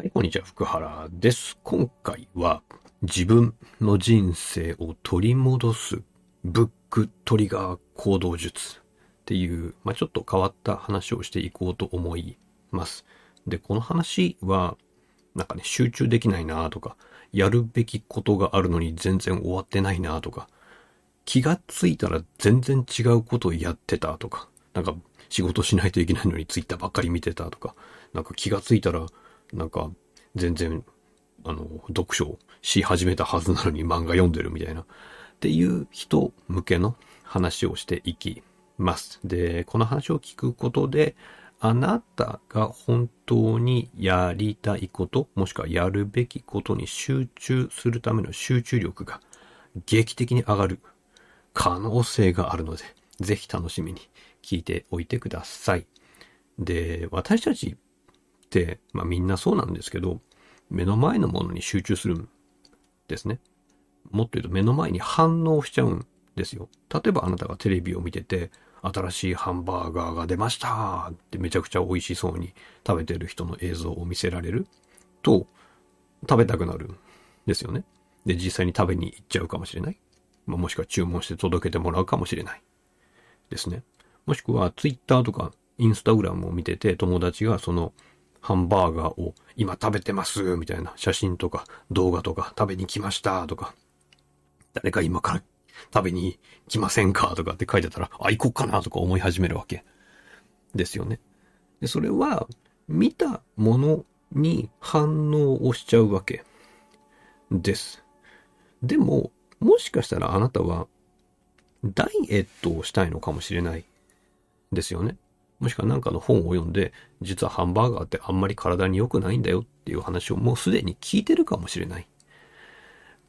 はい、こんにちは、福原です。今回は自分の人生を取り戻すブックトリガー行動術っていう、まあ、ちょっと変わった話をしていこうと思います。で、この話は、なんかね、集中できないなとか、やるべきことがあるのに全然終わってないなとか、気がついたら全然違うことをやってたとか、なんか仕事しないといけないのにツイッターばっかり見てたとか、なんか気がついたら、なんか全然、あの、読書し始めたはずなのに漫画読んでるみたいな、っていう人向けの話をしていきます。で、この話を聞くことで、あなたが本当にやりたいこと、もしくはやるべきことに集中するための集中力が劇的に上がる可能性があるので、ぜひ楽しみに聞いておいてください。で、私たち、まあみんなそうなんですけど、目の前のものに集中するんですね。もっと言うと目の前に反応しちゃうんですよ。例えばあなたがテレビを見てて、新しいハンバーガーが出ましたってめちゃくちゃ美味しそうに食べてる人の映像を見せられると、食べたくなるんですよね。で、実際に食べに行っちゃうかもしれない。まあ、もしくは注文して届けてもらうかもしれない。ですね。もしくは、ツイッターとか、インスタグラムを見てて、友達がその、ハンバーガーを今食べてますみたいな写真とか動画とか食べに来ましたとか、誰か今から食べに来ませんかとかって書いてたら、あ、行こっかなとか思い始めるわけ。ですよね。で、それは、見たものに反応をしちゃうわけです。でも、もしかしたらあなたは、ダイエットをしたいのかもしれないですよね。もしくは何かの本を読んで、実はハンバーガーってあんまり体に良くないんだよっていう話をもうすでに聞いてるかもしれない。っ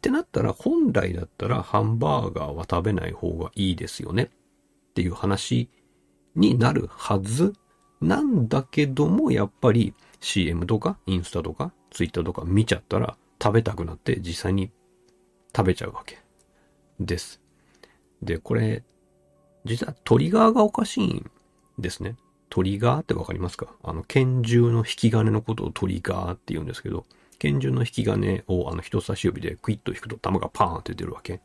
てなったら、本来だったらハンバーガーは食べない方がいいですよねっていう話になるはずなんだけども、やっぱり CM とかインスタとか Twitter とか見ちゃったら食べたくなって実際に食べちゃうわけです。で、これ、実はトリガーがおかしいんですね。トリガーってわかりますか？あの、拳銃の引き金のことをトリガーって言うんですけど、拳銃の引き金をあの人差し指でクイッと引くと弾がパーンって出るわけ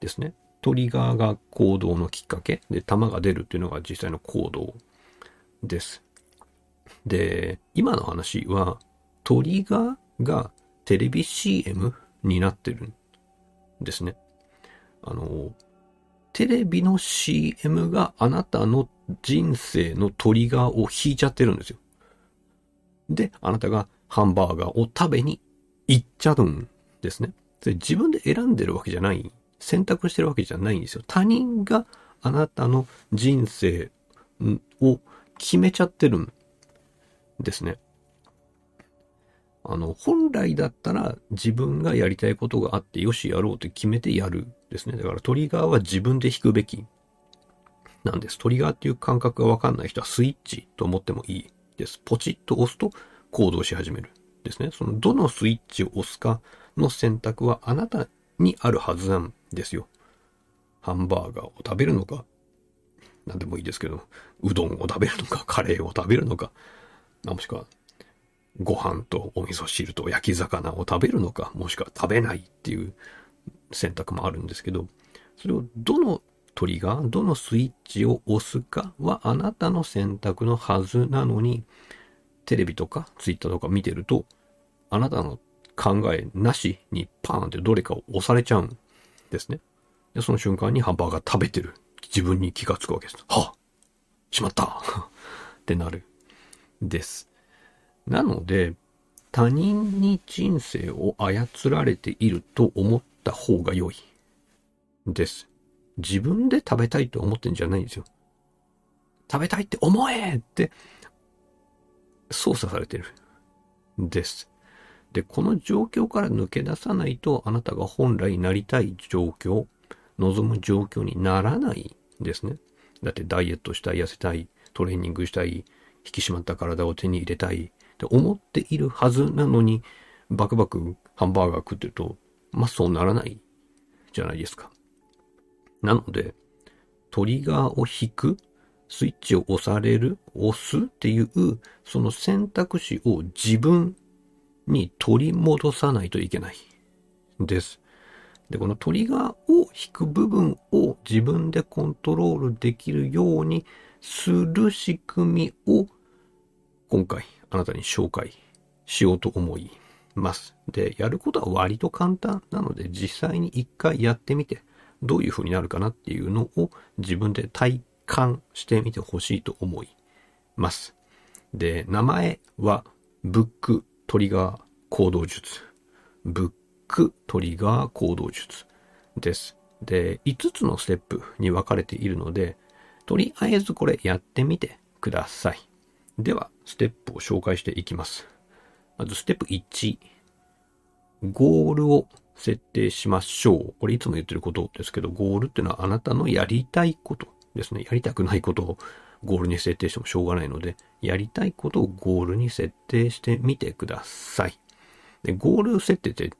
ですね。トリガーが行動のきっかけで弾が出るっていうのが実際の行動です。で、今の話はトリガーがテレビ CM になってるんですね。あの、テレビの CM があなたの人生のトリガーを引いちゃってるんですよ。で、あなたがハンバーガーを食べに行っちゃうんですね。で自分で選んでるわけじゃない。選択してるわけじゃないんですよ。他人があなたの人生を決めちゃってるんですね。あの、本来だったら自分がやりたいことがあって、よしやろうって決めてやるですね。だからトリガーは自分で引くべきなんです。トリガーっていう感覚がわかんない人はスイッチと思ってもいいです。ポチッと押すと行動し始めるですね。そのどのスイッチを押すかの選択はあなたにあるはずなんですよ。ハンバーガーを食べるのか、なんでもいいですけど、うどんを食べるのか、カレーを食べるのか、もしくはご飯とお味噌汁と焼き魚を食べるのか、もしくは食べないっていう選択もあるんですけど、それをどのトリガー、どのスイッチを押すかはあなたの選択のはずなのに、テレビとかツイッターとか見てると、あなたの考えなしにパーンってどれかを押されちゃうんですね。で、その瞬間にハンバーガー食べてる自分に気がつくわけです。はあしまった ってなる。です。なので、他人に人生を操られていると思った方が良い。です。自分で食べたいと思ってんじゃないんですよ。食べたいって思えって操作されてる。です。で、この状況から抜け出さないと、あなたが本来なりたい状況、望む状況にならないですね。だってダイエットしたい、痩せたい、トレーニングしたい、引き締まった体を手に入れたいって思っているはずなのに、バクバクハンバーガー食ってると、まあそうならないじゃないですか。なので、トリガーを引く、スイッチを押される、押すっていう、その選択肢を自分に取り戻さないといけない。です。で、このトリガーを引く部分を自分でコントロールできるようにする仕組みを今回あなたに紹介しようと思います。で、やることは割と簡単なので実際に一回やってみてどういう風になるかなっていうのを自分で体感してみてほしいと思います。で、名前はブックトリガー行動術。ブックトリガー行動術です。で、5つのステップに分かれているので、とりあえずこれやってみてください。では、ステップを紹介していきます。まず、ステップ1。ゴールを設定しましょう。これいつも言ってることですけど、ゴールっていうのはあなたのやりたいことですね。やりたくないことをゴールに設定してもしょうがないので、やりたいことをゴールに設定してみてください。で、ゴール設定って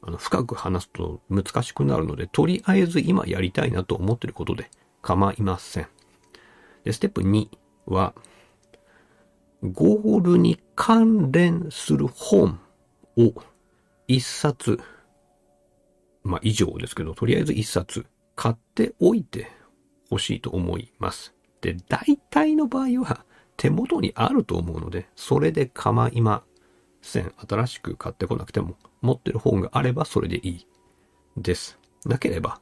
あの、深く話すと難しくなるので、とりあえず今やりたいなと思ってることで構いません。で、ステップ2は、ゴールに関連する本を一冊、まあ以上ですけど、とりあえず一冊買っておいてほしいと思います。で、大体の場合は手元にあると思うので、それで構いません。新しく買ってこなくても持ってる本があればそれでいいです。なければ、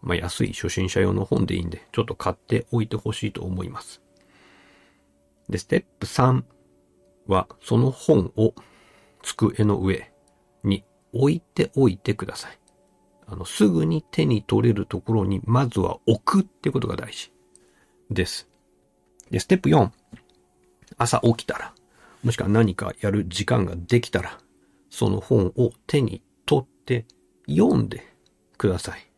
まあ、安い初心者用の本でいいんで、ちょっと買っておいてほしいと思います。で、ステップ3は、その本を机の上に置いておいてください。あの、すぐに手に取れるところにまずは置くってことが大事です。で、ステップ4。朝起きたら、もしくは何かやる時間ができたら、その本を手に取って読んでください。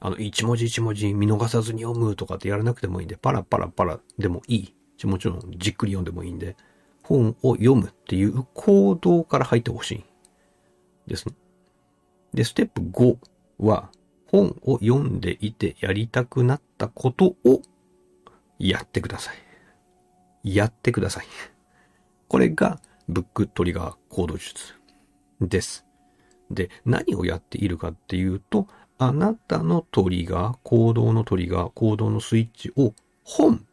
あの、一文字一文字見逃さずに読むとかってやらなくてもいいんで、パラパラパラでもいい。もちろんじっくり読んでもいいんで、本を読むっていう行動から入ってほしい。ですね。で、ステップ5は、本を読んでいてやりたくなったことをやってください。やってください。これがブックトリガー行動術です。で、何をやっているかっていうと、あなたのトリガー、行動のトリガー、行動のスイッチを本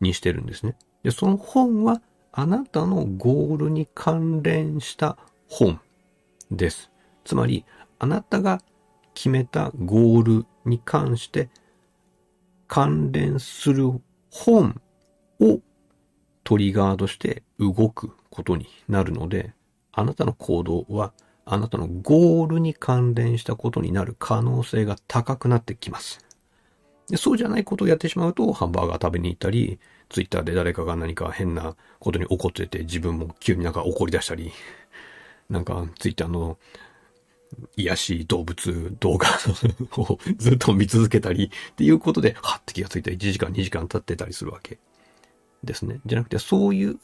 にしてるんですね。で、その本はあなたのゴールに関連した本です。つまり、あなたが決めたゴールに関して関連する本をトリガーとして動くことになるので、あなたの行動はあなたのゴールに関連したことになる可能性が高くなってきます。でそうじゃないことをやってしまうと、ハンバーガー食べに行ったり、ツイッターで誰かが何か変なことに怒ってて、自分も急になんか怒り出したり、なんかツイッターの癒し動物動画をずっと見続けたりっていうことで、はって気がついた1時間2時間経ってたりするわけですね。じゃなくて、そういう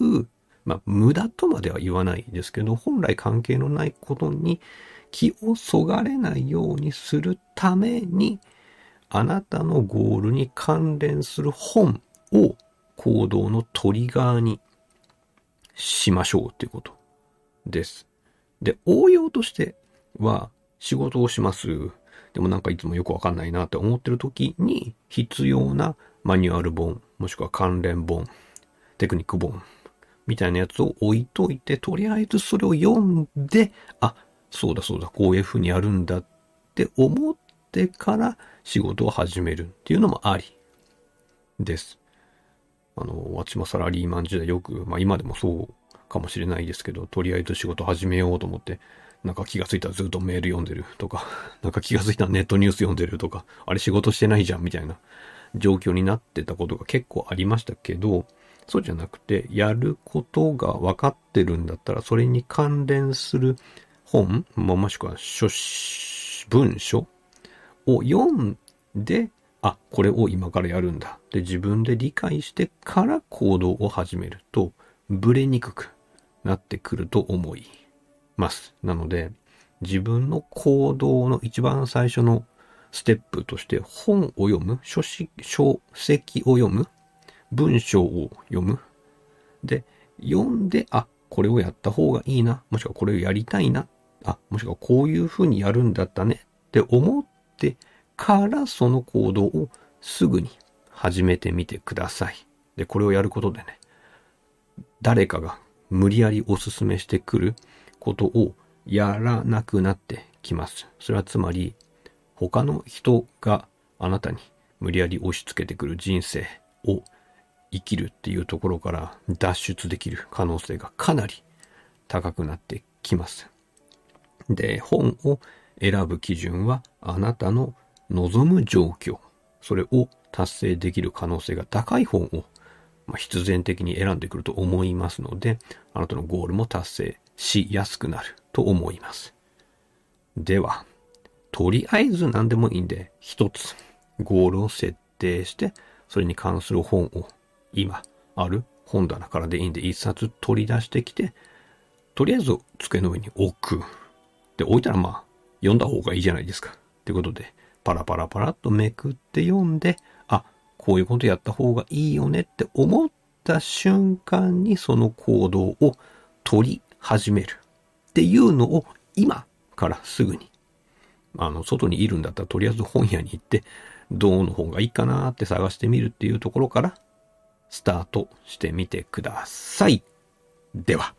まあ、無駄とまでは言わないですけど、本来関係のないことに気をそがれないようにするために、あなたのゴールに関連する本を行動のトリガーにしましょうっていうことです。で、応用としては仕事をします。でもなんかいつもよくわかんないなって思ってる時に必要なマニュアル本、もしくは関連本、テクニック本みたいなやつを置いといて、とりあえずそれを読んで、あ、そうだそうだ、こういう風にやるんだって思ってから仕事を始めるっていうのもありです。あの、私もサラリーマン時代よく、まあ今でもそうかもしれないですけど、とりあえず仕事始めようと思って、なんか気がついたらずっとメール読んでるとか、なんか気がついたらネットニュース読んでるとか、あれ仕事してないじゃんみたいな状況になってたことが結構ありましたけど、そうじゃなくて、やることが分かってるんだったら、それに関連する本、もしくは書、文書を読んで、あ、これを今からやるんだ。で、自分で理解してから行動を始めると、ブレにくくなってくると思います。なので、自分の行動の一番最初のステップとして本を読む、書書籍を読む文章を読む。で、読んで、あ、これをやった方がいいな、もしくはこれをやりたいな、あ、もしくはこういうふうにやるんだったねって思ってからその行動をすぐに始めてみてください。で、これをやることでね、誰かが無理やりお勧めしてくることをやらなくなってきます。それはつまり、他の人があなたに無理やり押し付けてくる人生を生きるっていうところから脱出できる可能性がかなり高くなってきます。で、本を選ぶ基準はあなたの望む状況、それを達成できる可能性が高い本を、まあ、必然的に選んでくると思いますので、あなたのゴールも達成しやすくなると思います。では、とりあえず何でもいいんで、一つゴールを設定して、それに関する本を今ある本棚からでいいんで一冊取り出してきて、とりあえず机の上に置く。で、置いたらまあ、読んだ方がいいじゃないですか。ってことで、パラパラパラっとめくって読んで、あ、こういうことやった方がいいよねって思った瞬間にその行動を取り始めるっていうのを今からすぐに、あの、外にいるんだったらとりあえず本屋に行って、どの方がいいかなって探してみるっていうところからスタートしてみてください。では。